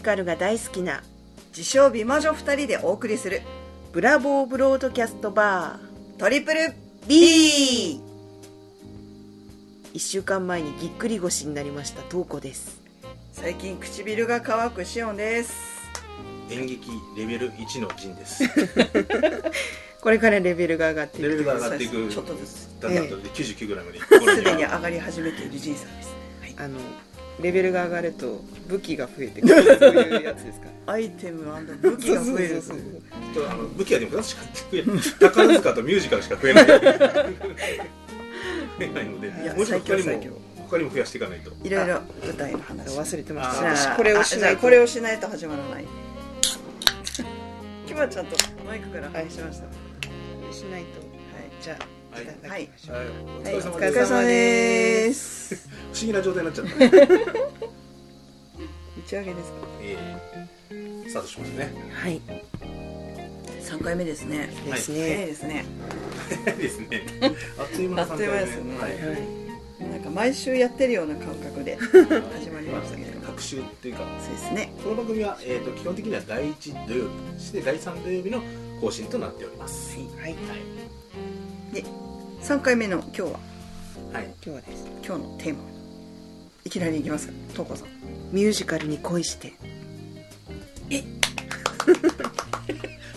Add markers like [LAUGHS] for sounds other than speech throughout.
ジカルが大好きな自称美魔女2人でお送りするブラボーブロードキャストバートリプル B 1週間前にぎっくり腰になりましたトウコです。最近唇が乾くシオンです。演劇レベル1の陣です。[LAUGHS] これからレベルが上がっていく。レベルが上がっていく。ちょっとずつ。だんだんと99ぐらいまで行く頃すでに上がり始めているジンさんです。あのレベルが上がると武器が増えてくる。そういうやつですか。アイテム武器が増えるそうそう。そうちょっとあの武器はでも2つしか増えない宝塚とミュージカルしか増えない。増えないのでいやもうちょっと他にも他にも増やしていかないと。いろいろ舞台の話。忘れてましあたこれをしないこれをしないと始まらない。今日はちゃんとマイクから話しました。はしないと。いじゃあはい。はい。おはい、お疲れ様です。疲れ様です。[LAUGHS] 不思議な状態になっちゃった。[LAUGHS] 打ち上げですか？えースタートしましたね。はい。3回目ですね。です早いね、ですね。ですね。[LAUGHS] あっという間の3回目。あっという間ですね。はい。はい。なんか毎週やってるような感覚で始まりましたけど各週っていうか。そうですね。この番組は、えー、と基本的には第1土曜日そして第3土曜日の更新となっております。はい3回目の今日は。はい。今日はです。今日のテーマ。いきなりいきますか？トウコさん。ミュージカルに恋して。[LAUGHS]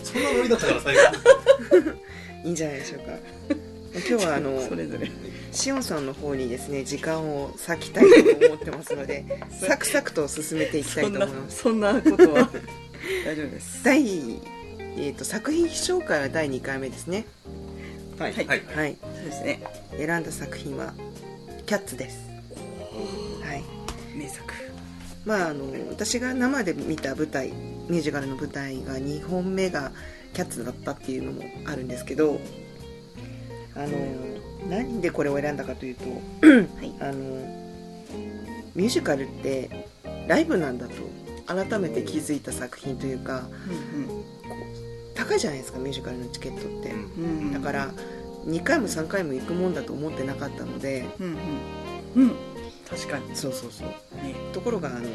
そんなノリだったから最後。[LAUGHS] いいんじゃないでしょうか。今日はあの [LAUGHS] それぞれ。しおんさんの方にですね時間を割きたいと思ってますのでサクサクと進めていきたいと思います。そんなことは。大丈夫です。第、えー、と作品紹介は第2回目ですねはい。はい。はい。はい。そうですね。選んだ作品は「キャッツ」です。はい。名作。まああの私が生で見た舞台ミュージカルの舞台が2本目が「キャッツ」だったっていうのもあるんですけどあの何でこれを選んだかというとはい。あのミュージカルってライブなんだと改めて気づいた作品というか高いじゃないですかミュージカルのチケットって。うん。だから2回も3回も行くもんだと思ってなかったので。うんうん。うん。確かに。そうそうそう。ね。ところがあの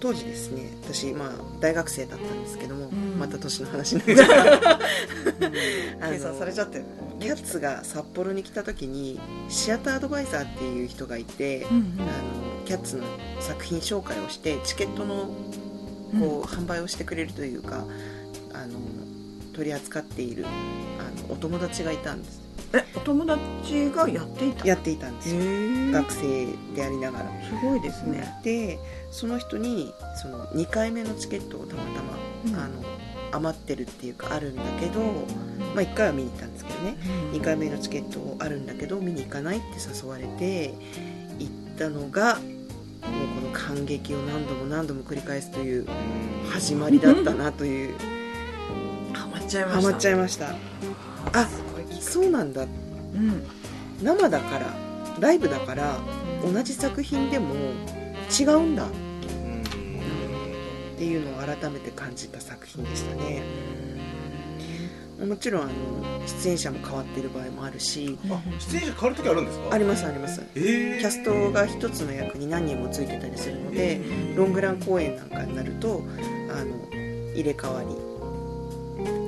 当時ですね私、まあ、大学生だったんですけども、ん。また年の話になっちゃう [LAUGHS] あの計算されちゃってるキャッツが札幌に来た時にシアターアドバイザーっていう人がいて、うんうん。あのキャッツの作品紹介をしてチケットのこう、販売をしてくれるというかあの取り扱っているあのお友達がいたんです。えお友達がやっていたやっていたんですよ。学生でありながら。すごいですね。でその人にその2回目のチケットをたまたま、うん。あの余ってるっていうかあるんだけど、まあ、1回は見に行ったんですけどね。2回目のチケットあるんだけど見に行かないって誘われて行ったのがもうこの感激を何度も何度も繰り返すという始まりだったなというちゃいました。ハマっちゃいました。あそうなんだ。けうん。生だからライブだから同じ作品でも違うんだ。っうんていうのを改めて感じた作品でしたね。もちろんあの出演者も変わってる場合もあるし。あ出演者変わる時あるんですか？ありますあります。えー、キャストが一つの役に何人もついてたりするのでロングラン公演なんかになるとあの入れ替わり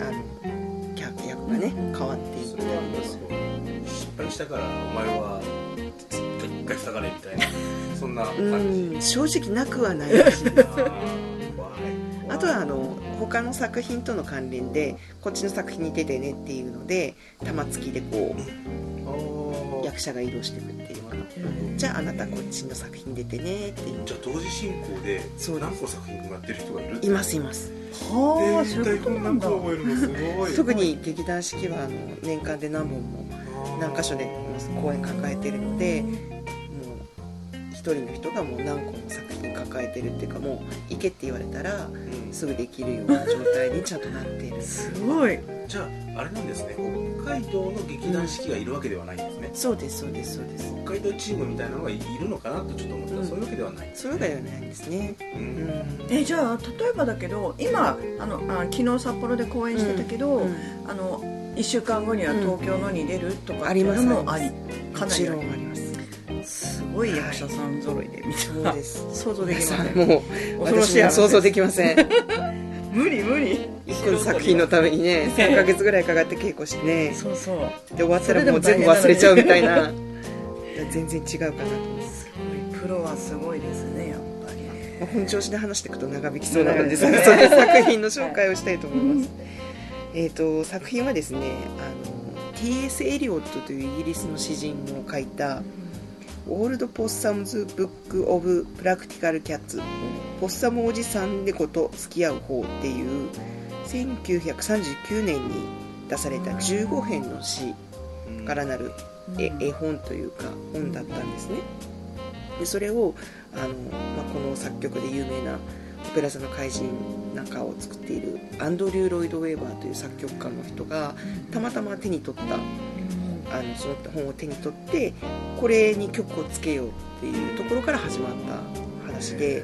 あの客役がねうん。変わっていっそたりれはなんか失敗したからお前は一回下がれみたいな。[LAUGHS] そんな感じ。うん正直なくはない。らしいあー怖い。[LAUGHS] あとはあの他の作品との関連でこっちの作品に出てねっていうので玉突きでこうあー役者が移動していくっていうようなじゃああなたこっちの作品出てねっていう。じゃあ同時進行で何個作品もやってる人がいるいますいます。はあえー、そういうことなんだ。覚えるの？すごい。特に劇団四季はあの年間で何本も何箇所で公演抱えてるのでもう一人の人がもう何個も作品抱えてるっていうかもう行けって言われたらうん。すぐできるような状態にちゃんとなっている。すごい。じゃああれなんですね。北海道の劇団四季がいるわけではないんですね、そうですそうですそうです。北海道チームみたいなのがいるのかなとちょっと思った。ら、うん。そういうわけではない。それがではないんですね。ううん。んえじゃあ例えばだけど今あのあ昨日札幌で公演してたけど、うんあの1週間後には東京のに出るとかありますっていうのもありかなりあり。ろんあります。すごい役者さん揃いでみた。いなそうです。[LAUGHS] 想像できません。もう恐ろしい話私も想像できません無理無理。一個の作品のためにね [LAUGHS] 3ヶ月ぐらいかかって稽古してね。そうそう。で終わったらもう全部忘れちゃうみたいな。全然違うかなと思います。すごい。プロはすごいですねやっぱりね。まあ本調子で話していくと長引きそうなのでその作品の紹介をしたいと思います。えっと作品はですねあの T.S. エリオットというイギリスの詩人を書いた「オールド・ポッサムズ・ブック・オブ・プラクティカル・キャッツ」「ポッサムおじさん猫と付き合う方」っていう1939年に出された15編の詩からなるえ絵本というか本だったんですね。でそれをあの、まあ、この作曲で有名な「オペラ座の怪人」なんかを作っているアンドリュー・ロイド・ウェーバーという作曲家の人がたまたま手に取ったあのその本を手に取ってこれに曲をつけようっていうところから始まった話で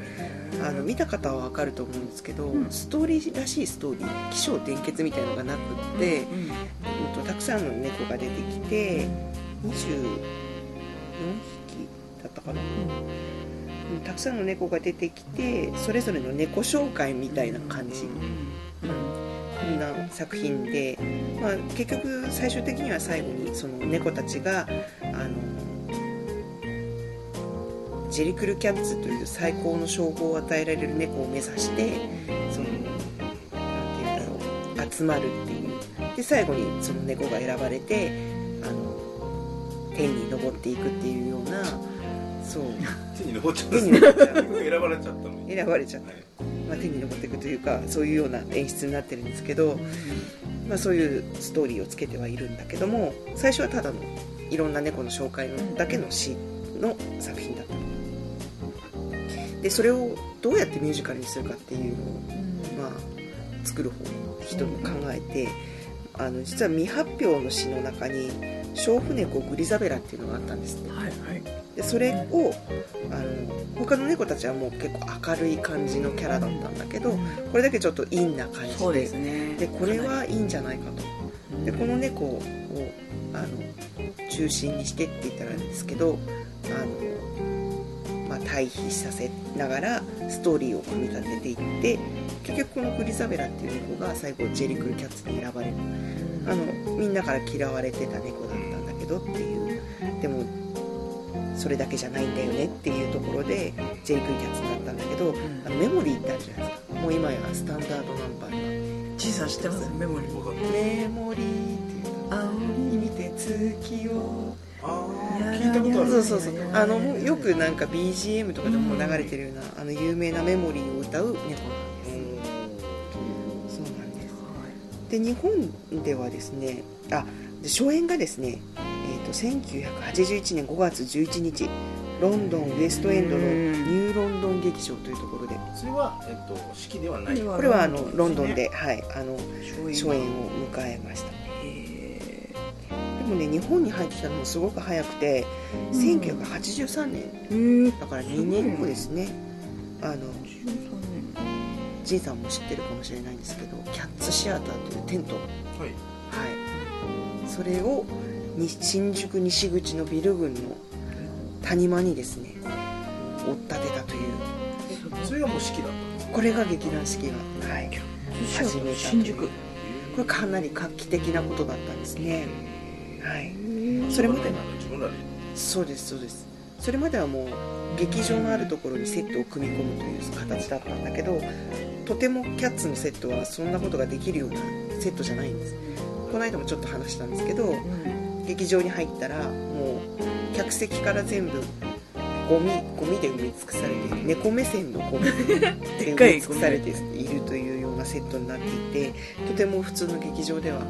あの見た方は分かると思うんですけど、うん。ストーリーらしいストーリー起承転結みたいのがなくって、うんうんとたくさんの猫が出てきて24匹だったかな、うん。たくさんの猫が出てきてそれぞれの猫紹介みたいな感じ、こんな作品で、まあ、結局最終的には最後にその猫たちがあのジェリクルキャッツという最高の称号を与えられる猫を目指してそのなんて言うんだろう集まるっていう。で最後にその猫が選ばれてあの天に昇っていくっていうようなそう。[LAUGHS] 手に登っちゃった [LAUGHS] 選ばれちゃったのに。選ばれちゃった。はいまあ、手に昇っていくというかそういうような演出になってるんですけど、まあ、そういうストーリーをつけてはいるんだけども最初はただのいろんな猫の紹介のだけの詩の作品だったでそれをどうやってミュージカルにするかっていうのを、まあ、作る方の人も考えてあの実は未発表の詩の中に「娼婦猫グリザベラ」っていうのがあったんですねはいはいでそれをあの他の猫たちはもう結構明るい感じのキャラだったんだけどこれだけちょっと陰な感じでですね。でこれはいいんじゃないかと。でこの猫をあの中心にしてって言ったらあれですけどあの、まあ、対比させながらストーリーを組み立てていって結局このグリザベラっていう猫が最後ジェリクルキャッツに選ばれる。あのみんなから嫌われてた猫だったんだけどっていう。でもそれだけじゃないんだよねっていうところでジェリクルキャッツになったんだけど、あのメモリーってあるじゃないですか。もう今やスタンダードナンバーになって小さん知ってますメモリーメモリーっていう青見て月を。あ聞いたことある。そうそうそう。あのよくなんか BGM とかでも流れてるような、あの有名なメモリーを歌う猫なんです、そうなんです。で日本ではですねあで初演がですね、えー、と1981年5月11日ロンドンウエストエンドのニューロンドン劇場というところで。それは、えっと、式ではない。ここれはあのロンドンで、はい、あの初初演を迎えました。へでもね日本に入ってきたのもすごく早くて、うん。1983年。えだから2年後ですね。あの13ジンさんも知ってるかもしれないんですけどキャッツシアターというテント。はい。はい。それをに新宿西口のビル群の谷間にですね追っ立てたという。それがもう式だったこれが劇団四季が、はい、始めた新宿これかなり画期的なことだったんですね。はい。それまでそうですそうです。それまではもう劇場のあるところにセットを組み込むという形だったんだけどとてもキャッツのセットはそんなことができるようなセットじゃないんです。この間もちょっと話したんですけど劇場に入ったらもう客席から全部ゴミゴミで埋め尽くされている猫目線のゴミ [LAUGHS] で埋め尽くされているというようなセットになっていてとても普通の劇場では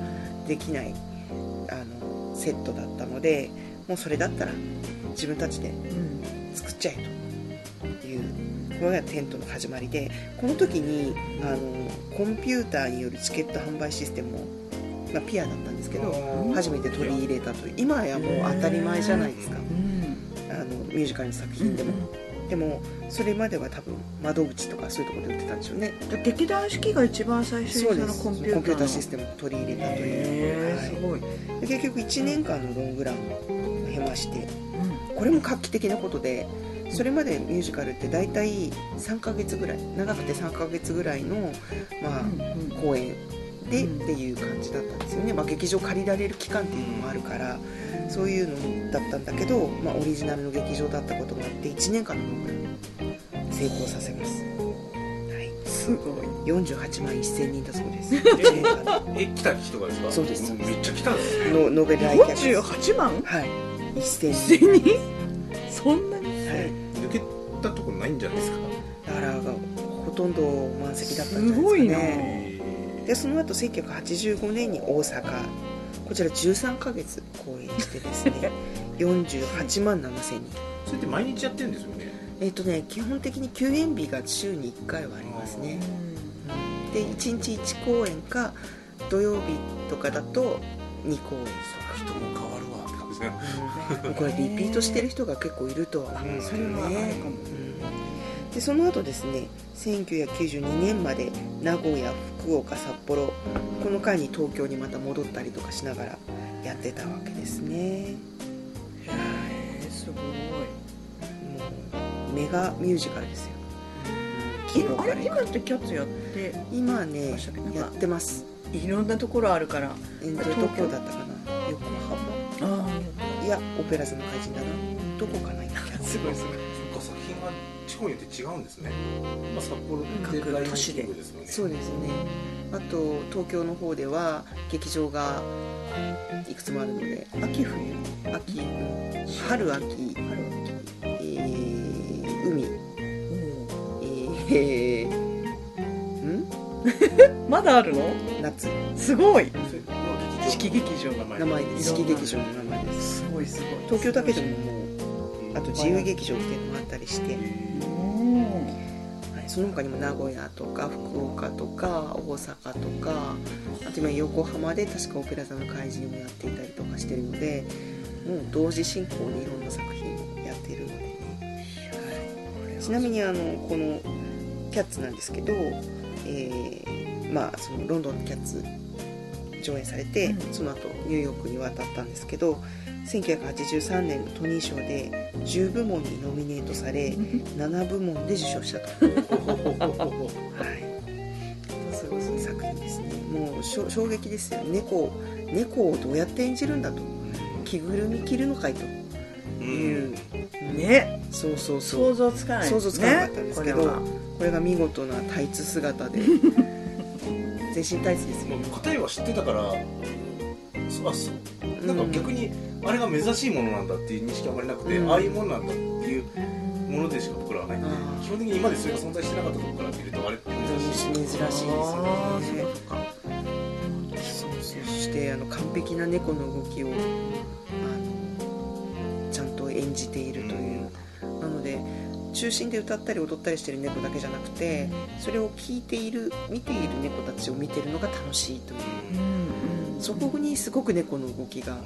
できないあのセットだったのでもうそれだったら自分たちで作っちゃえというこれがテントの始まりでこの時にあのコンピューターによるチケット販売システムを、まあ、ピアだったんですけど初めて取り入れたという今やもう当たり前じゃないですか。あのミュージカルの作品でも、でもそれまでは多分窓口とかそういうところで売ってたんでしょうね。劇団四季が一番最初にそのコンピューターのシステムを取り入れたという、へはい。ーすごい。で結局1年間のロングランをや経ましてこれも画期的なことでそれまでミュージカルって大体3ヶ月ぐらい長くて3ヶ月ぐらいの、まあ、公演でっていう感じだったんですよね、まあ、劇場借りられる期間っていうのもあるからそういうのだったんだけど、まあ、オリジナルの劇場だったこともあって1年間の公演成功させます、はい、すごい。48万1000人だそうです。1年間でえ来た人がですか？そうです。めっちゃ来たんですね。のノベル来客48万？はい。1000 1000人。そんなに？人はい。抜けたとこないんじゃないですか？だからほとんど満席だったんじゃないですかね。すごいなでその後1985年に大阪。こちら13ヶ月公演してですね。48万7000人それって毎日やってるんですよね？えっ、とね基本的に休演日が週に1回はありますね。で1日1公演か土曜日とかだと2公演。人も変わるわって感じですね。うん。これリピートしてる人が結構いるとは思うんですよね。うんでその後ですね1992年まで名古屋福岡札幌この間に東京にまた戻ったりとかしながらやってたわけですね。へえすごい。もうメガミュージカルですよ。今あれ今ってキャッツやって今はねやってます。いろんなところあるから。えーと東京？どこだったかな？横浜。あいやオペラ座の怪人だな。どこかな今。あ [LAUGHS] すごいすごい方によって違うんですね、まあ、札幌って各都市で。ね。そうですね。あと東京の方では劇場がいくつもあるので秋冬秋うん春秋えー海。えー、ん？[LAUGHS] まだあるの？夏。すごい。四季劇場の名名前です。四季劇場の名前です。すごいすごい。東京だけでももうあと自由劇場っていうのもあったりして、その他にも名古屋とか福岡とか大阪とかあと今横浜で確かオペラ座の怪人をやっていたりとかしてるのでもう同時進行でいろんな作品をやっているので。ね、はい、ちなみにあのこの「キャッツ」なんですけど、えーまあそのロンドンのキャッツ上演されて、うん。その後ニューヨークに渡ったんですけど1983年のトニー賞で10部門にノミネートされ [LAUGHS] 7部門で受賞したと、はい、すごいすごい作品ですね。もう衝撃ですよ猫猫をどうやって演じるんだと。着ぐるみ着るのかいと。いう、ね。そうそうそう。想像つかない。想像つかなかったんですけどねこれは。これが見事なタイツ姿で。[LAUGHS] 全身タイツですよ。もう答えは知ってたからあそう。なんか逆にあれが珍しいものなんだっていう認識はあまりなくて、うん。ああいうものなんだっていうものでしか僕らはない。ん。で基本的に今までそれが存在してなかったところから見るとあれって珍しい珍しいですよねそしてあの完璧な猫の動きをあのちゃんと演じているという、なので中心で歌ったり踊ったりしてる猫だけじゃなくてそれを聞いている見ている猫たちを見てるのが楽しいという。うんうんそこにすごく猫の動きが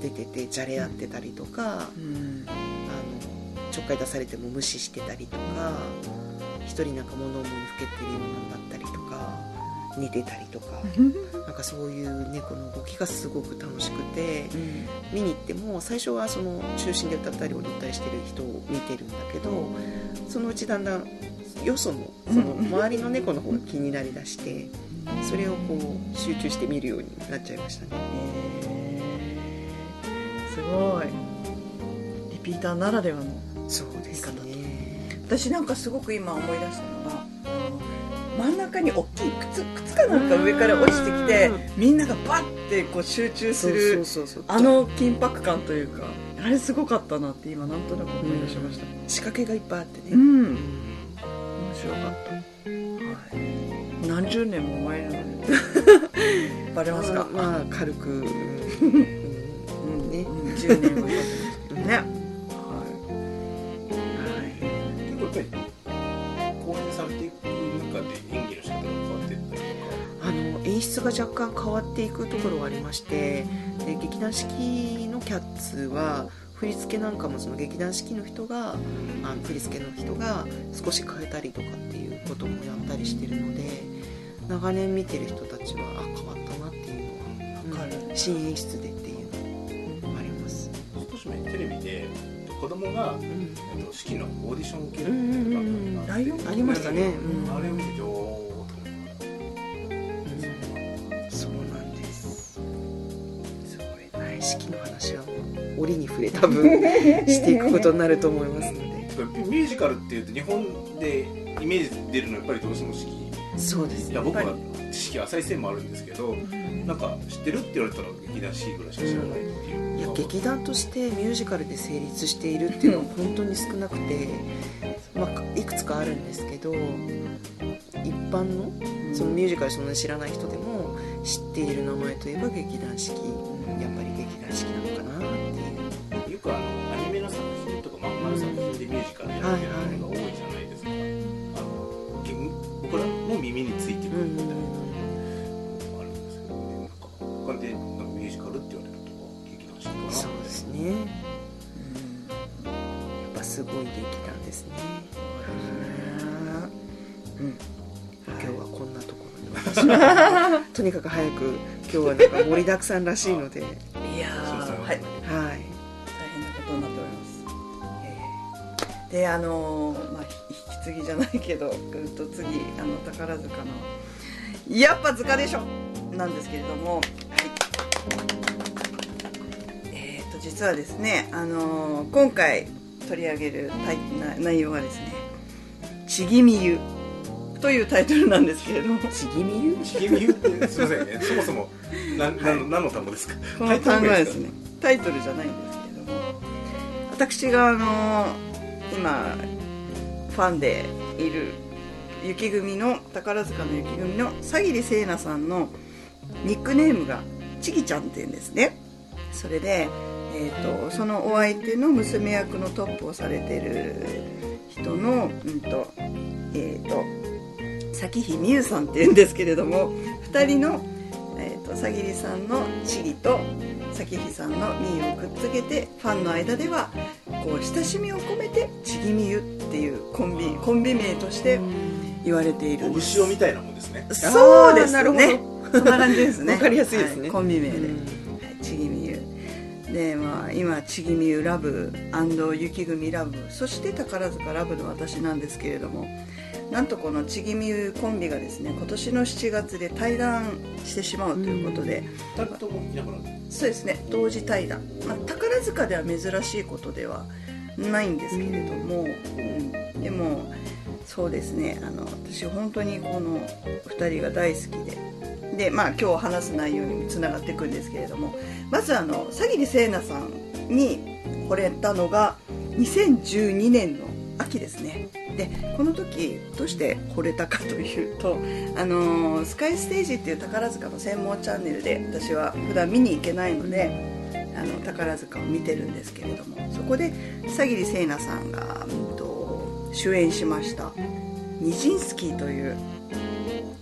出ててじゃれ合ってたりとかうん。あのちょっかい出されても無視してたりとか一人なんか物思いにふけてるようになったりとか寝てたりとか [LAUGHS] なんかそういう猫の動きがすごく楽しくて見に行っても最初はその中心で歌ったり踊ったりしてる人を見てるんだけどそのうちだんだんよそのその周りの猫の方が気になりだしてそれをこう集中して見るようになっちゃいましたね。すごい。リピーターならではのそうですね。私なんかすごく今思い出したのが真ん中に大きい靴靴かなんか上から落ちてきてみんながバッてこう集中するあの緊迫感というかあれすごかったなって今なんとなく思い出しました。仕掛けがいっぱいあってね、うん。面白かった、はい、何十年も前なのに。[LAUGHS] バレますか、まあ、まあ軽く、うん。うん。うんね。うん。10年は経ってますけどね、結構やっぱり公演されていく中で演技の仕方が変わっていったりあの演出が若干変わっていくところがありましてで劇団四季のキャッツは振り付けなんかもその劇団四季の人があの振り付けの人が少し変えたりとかっていうこともやったりしてるので長年見てる人たちはあ変わったなっていうのは、わかる。うん新演出でっていうのもあります。少し昔ねテレビで子供が、うん。えっと、式のオーディション系うんうんうんのライオンありましたね。うん。あれを見て多分していくことになると思いますので。ミュージカルっていうと日本でイメージ出るのはやっぱりどうしても式そうですいや僕は知識浅い線もあるんですけどなんか知ってるって言われたら劇団 C ぐらいしか知らないっていう。いや劇団としてミュージカルで成立しているっていうのは本当に少なくて、まあ、いくつかあるんですけど一般のそのミュージカルそんなに知らない人でも知っている名前といえば劇団四季。やっぱり劇団四季なのかなっていうとにかく早く今日はなんか盛りだくさんらしいので。はいいやそうそう。ーはい。大変なことになっております、えー。であのーまあひ引き継ぎじゃないけどうんと次あの宝塚の「やっぱ塚でしょ!」なんですけれどもはい。えー、と実はですねあのー今回取り上げるタイな内容はですね「ちぎみゆ」というタイトルなんですけれども。ちぎみゆちぎみゆってすいませんね。そもそもなな何の単語ですか？この単語はですねタイトルじゃないんですけれども私があの今ファンでいる雪組の宝塚の雪組の佐桐聖奈さんのニックネームがちぎちゃんっていうんですね。それで、えー、とそのお相手の娘役のトップをされてる人のうんとえっ、と咲日美優さんっていうんですけれども2人のえー、とさぎりさんのチリと咲日さんのミーをくっつけてファンの間ではこう親しみを込めてちぎみゆっていうコンビコンビ名として言われているおんです。みたいなもんですね。そうですあーなるねそんな感じですね。[LAUGHS] わかりやすいですね。はい。コンビ名で、ちぎみゆでまあ今ちぎみゆラブ雪組ラブそして宝塚ラブの私なんですけれどもなんとこのちぎみゆコンビがですね今年の7月で対談してしまうということで、2人ともいなくなるそうですね同時対談、まあ、宝塚では珍しいことではないんですけれども、うん、でもそうですねあの私本当にこの2人が大好きで。でまあ今日話す内容にもつながっていくんですけれどもまずあの佐桐聖奈さんに惚れたのが2012年の秋ですねでこの時どうして惚れたかというとあのスカイステージっていう宝塚の専門チャンネルで私は普段見に行けないのであの宝塚を見てるんですけれどもそこで佐桐聖奈さんが、うんと主演しました「ニジンスキー」という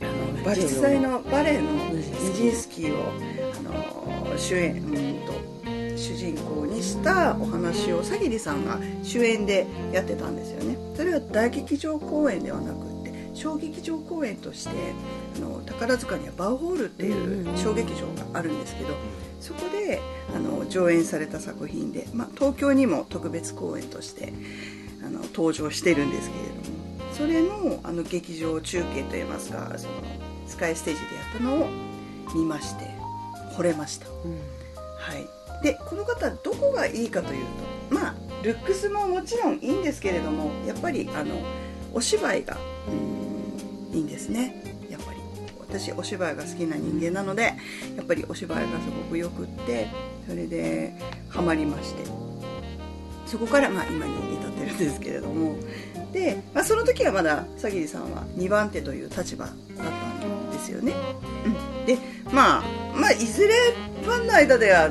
あの実際のバレエのニジンスキーをあの主演うんと主人公にしたお話を佐桐さんが主演でやってたんですよね。それは大劇場公演ではなくって小劇場公演としてあの宝塚にはバウホールっていう小劇場があるんですけどそこであの上演された作品で、まあ、東京にも特別公演としてあの登場してるんですけれどもそれのあの劇場中継といいますかそのスカイステージでやったのを見まして惚れました。うん。はい、でこの方どこがいいかというとまあルックスももちろんいいんですけれどもやっぱりあのお芝居がうんいいんですね。やっぱり。私お芝居が好きな人間なのでやっぱりお芝居がすごくよくってそれでハマりまして。そこからまあ今に至ってるんですけれども。で、まあ、その時はまだ佐桐さんは2番手という立場だったんですよね、うん、でまあまあいずれファンの間では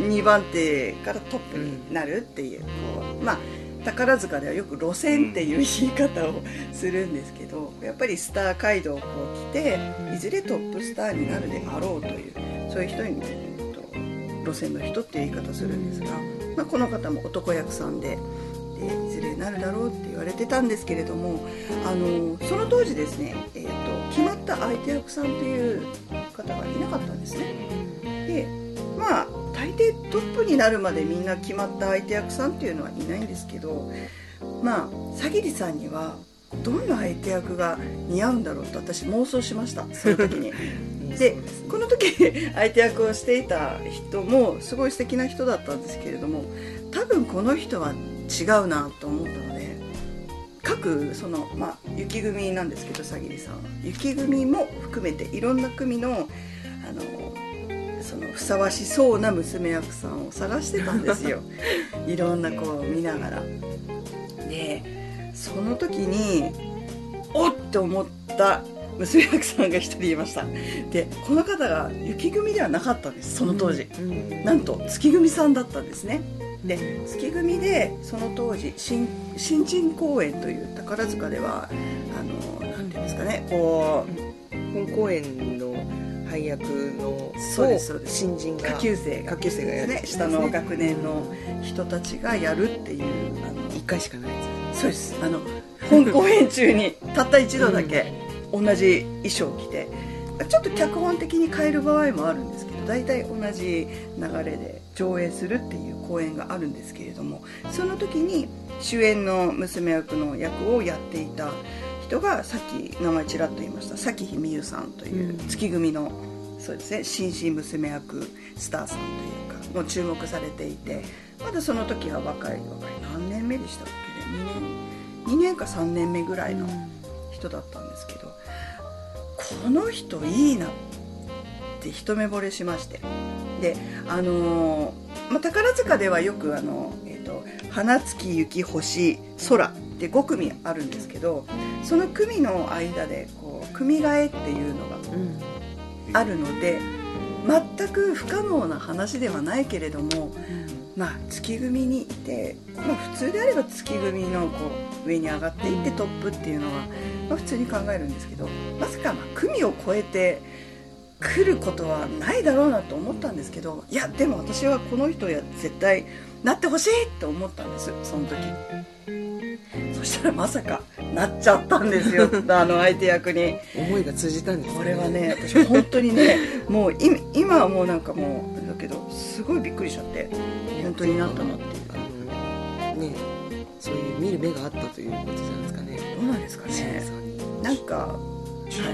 2番手からトップになるっていう,、こうまあ宝塚ではよく路線っていう言い方をするんですけどやっぱりスター街道をこう来ていずれトップスターになるであろうというそういう人に、えっと路線の人っていう言い方するんですが、まあ、この方も男役さんででいずれなるだろうって言われてたんですけれどもあのその当時ですね、えっと決まった相手役さんという方がいなかったんですね。でままあ大抵トップになるまでみんな決まった相手役さんっていうのはいないんですけどまあさぎりさんにはどんな相手役が似合うんだろうと私妄想しました。その時に。[LAUGHS] でこの時相手役をしていた人もすごい素敵な人だったんですけれども多分この人は違うなと思ったので各その、まあ、雪組なんですけどさぎりさんは。雪組も含めていろんな組のあのそのふさわしそうな娘役さんを探してたんですよ。[LAUGHS] いろんなこう見ながら。でその時におっと思った娘役さんが一人いました。でこの方が雪組ではなかったんですその当時、うんうんなんと月組さんだったんですね。で月組でその当時新新人公演という宝塚ではあのなんていうんですかねこう本公演の配役のそうですそうです。新人が下級生が下級生がやる。ね下の学年の人たちがやるっていうあの一回しかないやそうです。あの本公演中にたった一度だけ同じ衣装を着てちょっと脚本的に変える場合もあるんですけど大体同じ流れで上映するっていう公演があるんですけれどもその時に主演の娘役の役をやっていた人がさっき名前ちらっと言いました。咲日美優さんといううん。月組の、そうですね新進娘役スターさんというかもう注目されていてまだその時は若い若い何年目でしたっけね？2年2年か3年目ぐらいの人だったんですけどこの人いいなって一目惚れしまして。であのーまあ、宝塚ではよくあの、えーと「花月雪星空」って5組あるんですけどその組の間でこう組替えっていうのがあるので全く不可能な話ではないけれどもまあ月組にいて、まあ、普通であれば月組のこう上に上がっていってトップっていうのは、まあ、普通に考えるんですけどまさかまあ組を超えて来ることはないだろうなと思ったんですけどいやでも私はこの人や絶対なってほしいって思ったんですその時。そしたらまさかなっちゃったんですよ [LAUGHS] あの相手役に。思いが通じたんですこれはね私本当にね [LAUGHS] もう今今はもうなんかもうだけどすごいびっくりしちゃって本当になったなっていうあのねそういう見る目があったということじゃないですかね。どうなんですかね。なんかちな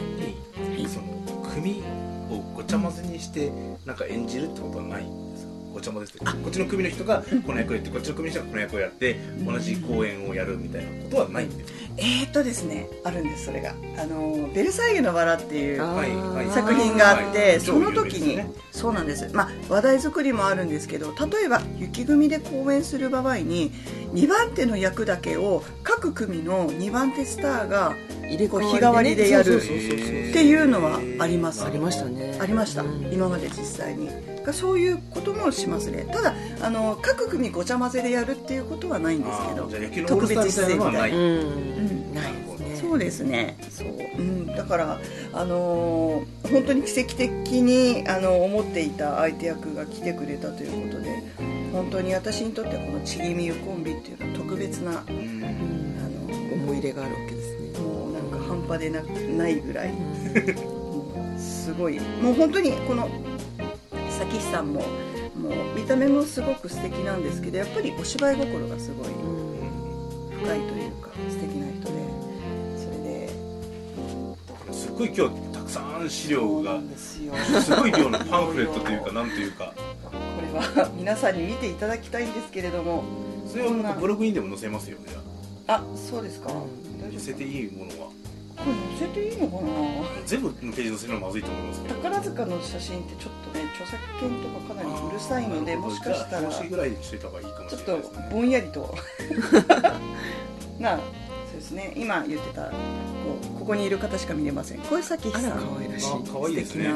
みにその組をごちゃ混ぜにしてなんか演じるってことはない？ごちゃ混ぜってこっちの組の人がこの役をやってこっちの組の人がこの役をやって同じ公演をやるみたいなことはないんですか？えーっとですねあるんですそれが。あの「ベルサイユのバラ」っていう作品があって、はい。その時に、そうなんです、まあ、話題作りもあるんですけど例えば雪組で公演する場合に2番手の役だけを各組の2番手スターが入れ替日替わりでやるっていうのはあります。ありましたね。ありました、うん。今まで実際にがそういうこともしますね。ただあの各組ごちゃ混ぜでやるっていうことはないんですけどあーじゃあ野球のオールスターみたい。なのはない。そうですね。そう、うん、だから、あのー本当に奇跡的にあの思っていた相手役が来てくれたということで本当に私にとってはこのちぎみゆコンビっていうのは特別なあうん。うんの思い入れがあるわけですね。もうなんか半端でなないぐらい。[LAUGHS] すごい。もう本当にこの咲日さんももう見た目もすごく素敵なんですけどやっぱりお芝居心がすごいうん。深いというか素敵な人でそれで。すっごい今日たくさん資料がすごい量のパンフレットというかなんというか。これは皆さんに見ていただきたいんですけれどもそれをなんかブログにでも載せますよね。じゃあそうですか、載せていいものはこれ載せていいのかな？全部のページ載せるのはまずいと思いますけど。宝塚の写真ってちょっとね著作権とかかなりうるさいのでもしかしたら表紙ぐらいにしといた方がいいかもちょっとしれないですね。ぼんやりと。なあそうですね。今言ってたこうここにいる方しか見れません。これさっきあらさん可愛らしいあ可愛いですね。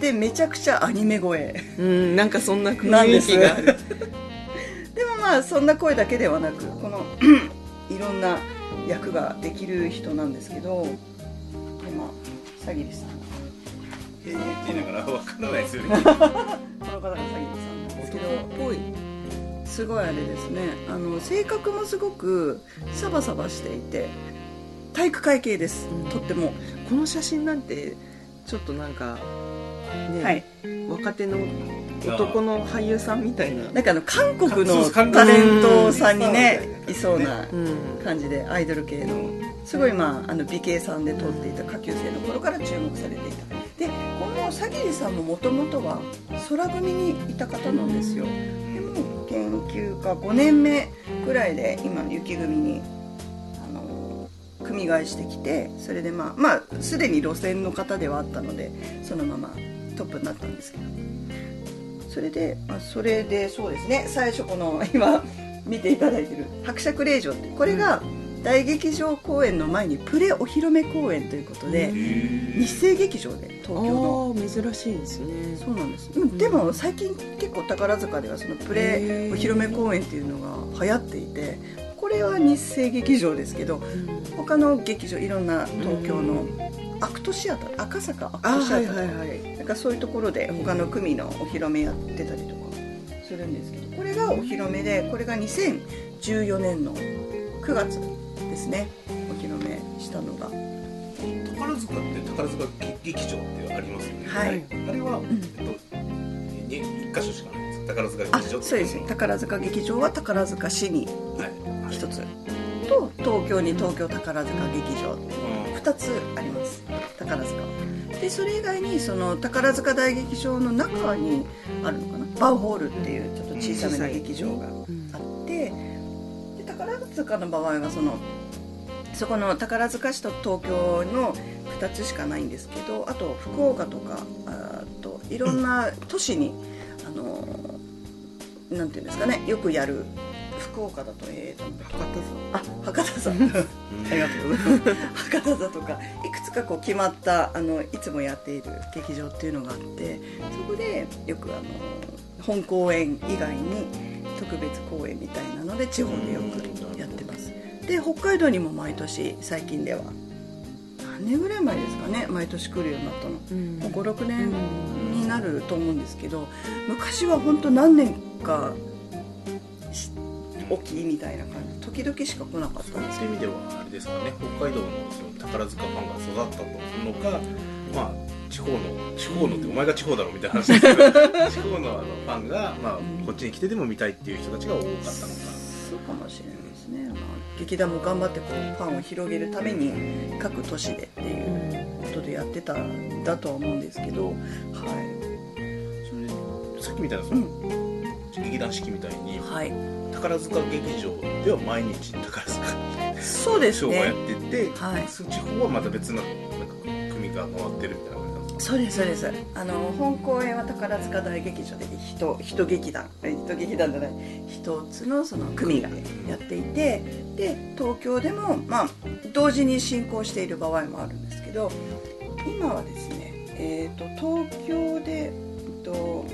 でめちゃくちゃアニメ声。うんなんかそんな雰囲なんです。気があるでもまあそんな声だけではなくこの [CLEARS THROAT] いろんな役ができる人なんですけどでまあさぎりさん。へーって言いながら分からないですよね。この方がさぎりさんなんですけどっぽい。すごいあれですね。あの性格もすごくサバサバしていて体育会系です、うん。とっても。この写真なんてちょっとなんかね、はい。若手の男の俳優さんみたいな。なんかあの韓国のタレントさんにねうんいそうなうん。感じでアイドル系の。すごいまああの美形さんで通っていた下級生の頃から注目されていた。でこのさぎりさんももともとは空組にいた方なんですよ。でも研究家5年目ぐらいで今の雪組に組み替えしてきてそれでまあまあすでに路線の方ではあったのでそのままトップになったんですけどそれで、まあ、それでそうですね。最初この [LAUGHS] 今見ていただいてる伯爵令嬢ってこれが大劇場公演の前にプレお披露目公演ということで日生劇場で東京の。珍しいですね。そうなんです、うん。でも最近結構宝塚ではそのプレお披露目公演っていうのが流行っていてこれは日生劇場ですけどうん。他の劇場いろんな東京のアクトシアター赤坂アクあトシアターはいはいはいなんかそういうところで他の組のお披露目やってたりとかするんですけどこれがお披露目でこれが2014年の9月ですね。お披露目したのが。宝塚って宝塚劇場ってありますよね？はい。あれは、ん。えっとに一箇所しかないんです宝塚あ劇場そうです。ね宝塚劇場は宝塚市にはい。一つ。と東京に東京宝塚劇場うん。2つあります。宝塚はでそれ以外にその宝塚大劇場の中にあるのかな？バウホールっていうちょっと小さめの劇場があってで宝塚の場合はそのそこの宝塚市と東京の2つしかないんですけどあと福岡とかあといろんな都市に、あのなんていうんですかねよくやる福岡だとえーとあ博多座ありがとうございます博多座 [LAUGHS] とかいくつかこう決まったあのいつもやっている劇場っていうのがあってそこでよくあの本公演以外に特別公演みたいなので地方でよくやってます。で北海道にも毎年最近では何年ぐらい前ですかね毎年来るようになったの。うん。もう56年になると思うんですけど昔は本当何年かしおきみたいな感じ。時々しか来なかったんですそういう意味ではあれですかね。北海道のその宝塚ファンが育ったとのかまあ地方の地方のってお前が地方だろみたいな話。ですけど地方のあのファンが、まあうんこっちに来てでも見たいっていう人たちが多かったのか。そうかもしれないですね、まあ、劇団も頑張ってこうファンを広げるために各都市でっていうことでやってたんだとは思うんですけどはい。それでさっきみたいなその、劇団四季みたいにはい宝塚劇場では毎日宝塚そうですショーをやっねてて、はい。その地方はまた別のなんか組が回ってるみたいな感じなんです。かそうですそうです。あの本公演は宝塚大劇場で一一劇団。え一劇団じゃない。一つのその組がやっていてで東京でもまあ同時に進行している場合もあるんですけど今はですねえっ、と東京で、えっと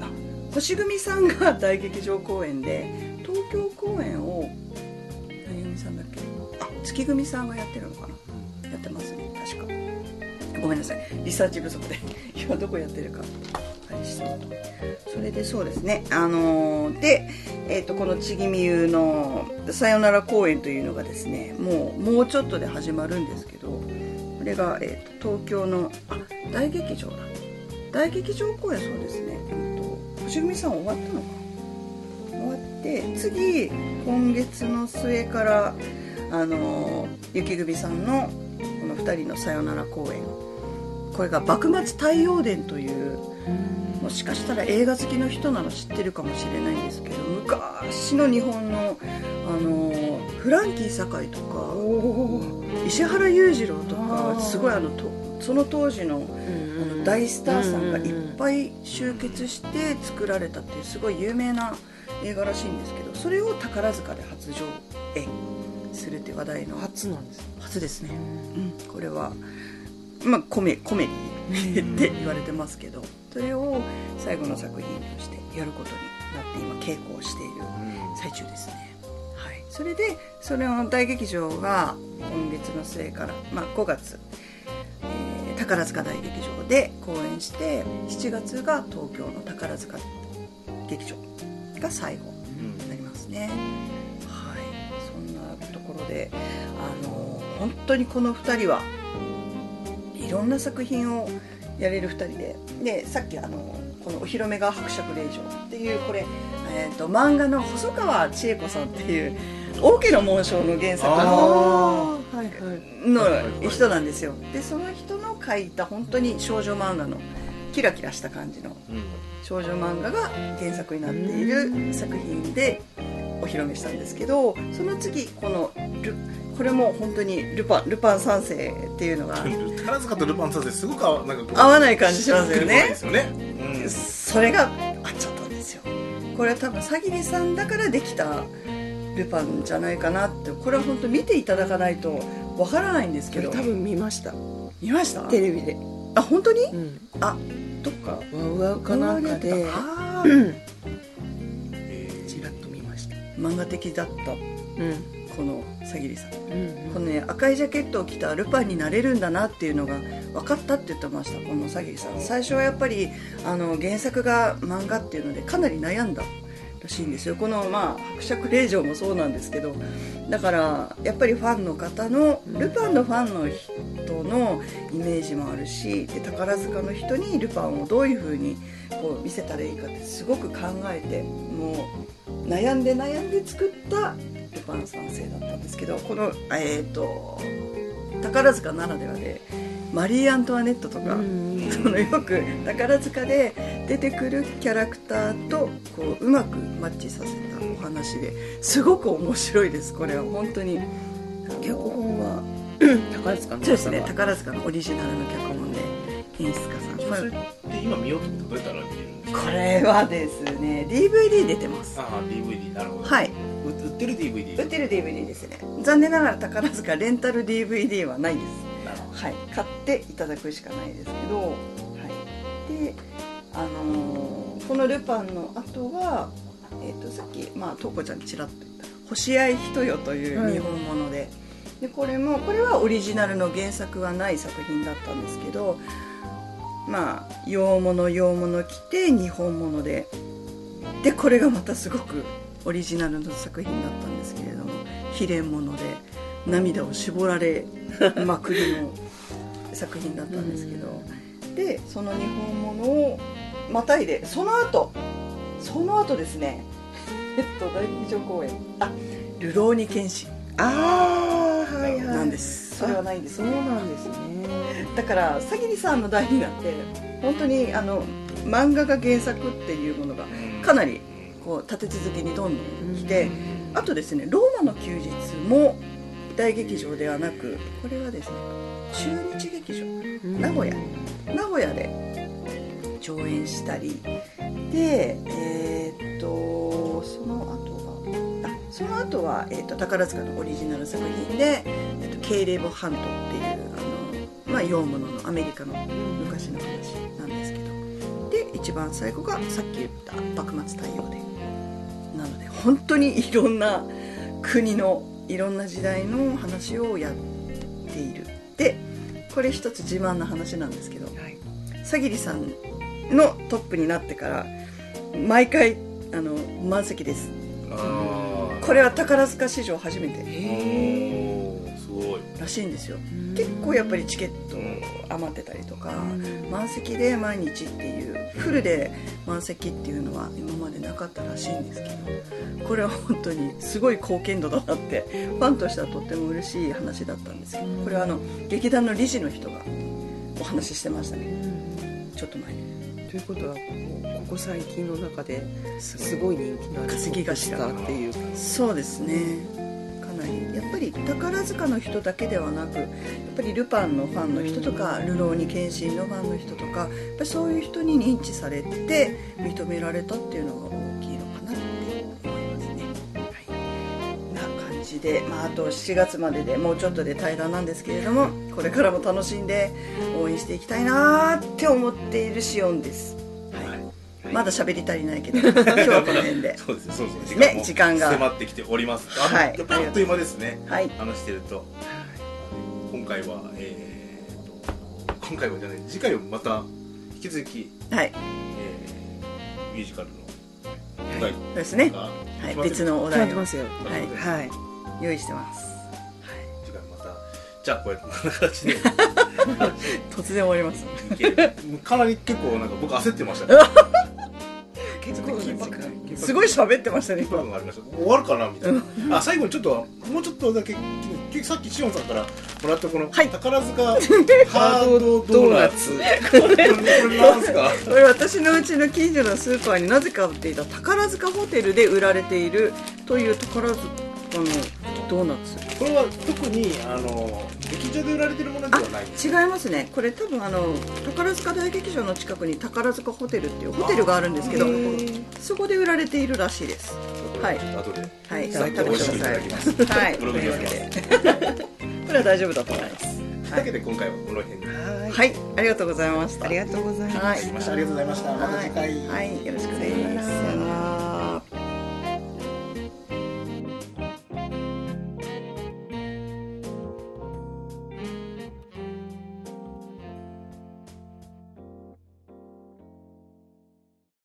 あ星組さんが大劇場公演で東京公演を何組さんだっけあ月組さんがやってるのかなやってますね確かごめんなさいリサーチ不足で今どこやってるかあれしてそれでそうですねあのーで、えー、とこのちぎみゆの「さよなら公演」というのがですねもうもうちょっとで始まるんですけどこれが、えー、と東京のあ大劇場だ大劇場公演そうですね、えー、と星組さん終わったのかな終わって次今月の末からあの雪組さんのこの2人のさよなら公演。これが幕末太陽伝というもしかしたら映画好きの人なら知ってるかもしれないんですけど昔の日本のあのフランキー堺とか石原裕次郎とかすごいあのとその当時のあの大スターさんがいっぱい集結して作られたっていうすごい有名な映画らしいんですけどそれを宝塚で初上映するって話題の初なんです初ですね、うん、これは、まあ、コメコメディって言われてますけどそれを最後の作品としてやることになって今稽古をしている最中ですね、はい、それでそれの大劇場が今月の末から、まあ、5月、えー宝塚大劇場で公演して7月が東京の宝塚劇場が最後になりますね。はい。そんなところであの本当にこの2人はいろんな作品をやれる2人ででさっきあのこの「お披露目が伯爵令嬢」っていうこれ、えー、と漫画の細川千恵子さんっていう王家の紋章の原作のの人なんですよ。でその人の書いた本当に少女漫画のキラキラした感じのうん。少女漫画が原作になっている作品でお披露目したんですけどその次このルこれも本当にルパンルパン三世っていうのが宝塚とルパン三世すごく合わなんか合わない感じしますよね。ですよね、うん。それが合っちゃったんですよ。これは多分さぎりさんだからできたルパンじゃないかなってこれは本当見ていただかないとわからないんですけど。多分見ました。見ました？テレビで。あ本当に？うん。あどっかワウワウかなんかであー。ちらっと見ました。漫画的だった。うん。このさぎりさん。うんこのね赤いジャケットを着たルパンになれるんだなっていうのが分かったって言ってましたこのさぎりさん。最初はやっぱりあの原作が漫画っていうのでかなり悩んだらしいんですよ。このまあ伯爵令嬢もそうなんですけどだからやっぱりファンの方のルパンのファンの人のイメージもあるしで宝塚の人にルパンをどういう風にこう見せたらいいかってすごく考えてもう悩んで悩んで作ったルパン三世だったんですけどこのえっ、と宝塚ならではでマリー・アントワネットとか、うんそのよく宝塚で出てくるキャラクターとこううまくマッチさせたお話ですごく面白いですこれは。本当に。脚本は [CLEARS THROAT] 宝塚のそうですね宝塚のオリジナルの脚本で演出家さん。それって今見ようと思ってどうやったら見れるんですか？これはですね DVD 出てます。ああ DVD なるほど。はい。売売ってる DVD 売ってる DVD ですね。残念ながら宝塚レンタル DVD はないですはい、買っていただくしかないですけど、はい、で、あのーこの「ルパン」の後は、えー、とさっき、まあ、とうこちゃんちらっと言った「星合い人よ」という日本もので,、でこれもこれはオリジナルの原作はない作品だったんですけどまあ洋物洋物着て日本物で。でこれがまたすごくオリジナルの作品だったんですけれども秘伝物で。涙を絞られまくりの作品だったんですけど、でその日本物をまたいでその後その後ですねえっと大劇場公演。あ「流浪に剣士。ああはいはい」なんです。それはないんですそうなんですね。だからさぎりさんの代になって本当にあの漫画が原作っていうものがかなりこう立て続けにどんどん来て、あとですね「ローマの休日」も大劇場ではなくこれはですね中日劇場うん。名古屋。名古屋で上演したりでえーっとその後はあその後は、えーっと宝塚のオリジナル作品で「えーっとケイレボハント」っていうあの、まあ、洋物のアメリカの昔の話なんですけど。で一番最後がさっき言った「幕末太陽で」なので本当にいろんな国のいろんな時代の話をやっている。でこれ一つ自慢な話なんですけどはい。さぎりさんのトップになってから毎回あの満席です。これは宝塚史上初めて。すごい。らしいん。ですよ結構やっぱりチケット余ってたりとか満席で毎日っていうフルで満席っていうのは今までなかったらしいんですけどこれは本当にすごい貢献度だなってファンとしてはとっても嬉しい話だったんですけどこれはあの劇団の理事の人がお話ししてましたね。ちょっと前に。ということはこうここ最近の中ですごい。人気のある稼ぎ頭。ポップスターっていうそうですね宝塚の人だけではなくやっぱりルパンのファンの人とか、ルローニケンシンのファンの人とかやっぱそういう人に認知されて認められたっていうのが大きいのかなって思いますね。はい、な感じで、まあ、あと7月まででもうちょっとで対談なんですけれどもこれからも楽しんで応援していきたいなーって思っているシオンです。はいまだ喋り足りないけど [LAUGHS] 今日はこの辺で。そうですねそうですねね時間が。迫ってきております。あはい。あっという間ですねはい。話してると。今回はえーと今回はじゃない次回はまた引き続き、はい、えーミュージカルのお題そうですね。がはい、別のお題をはい。はい。用意してます。次回またじゃあこうやってこんな形で。[LAUGHS] 突然終わります。かなり結構なんか僕焦ってました。ね [LAUGHS] すごい喋ってましたね今。終わるかなみたいな。あ最後にちょっともうちょっとだけけさっきしおんさんからもらったこのはい。宝塚 [LAUGHS] ハードドーナツ。これこれなんですか？これ私のうちの近所のスーパーになぜか売っていた宝塚ホテルで売られているという宝塚のドーナツ。これは特にあの劇場で売られてるものではない。んです違いますね。これ多分あの宝塚大劇場の近くに宝塚ホテルっていうホテルがあるんですけどそこで売られているらしいです。はい。後で。はい。食べてください。美味しくいただきます。はい。ブログに。[LAUGHS] これは大丈夫だと思います。とい。うわけで今回はこの辺で。はい。はい。ありがとうございました。ありがとうございます。はい。ありがとうございました。また次回。はい、はい、よろしくお願いします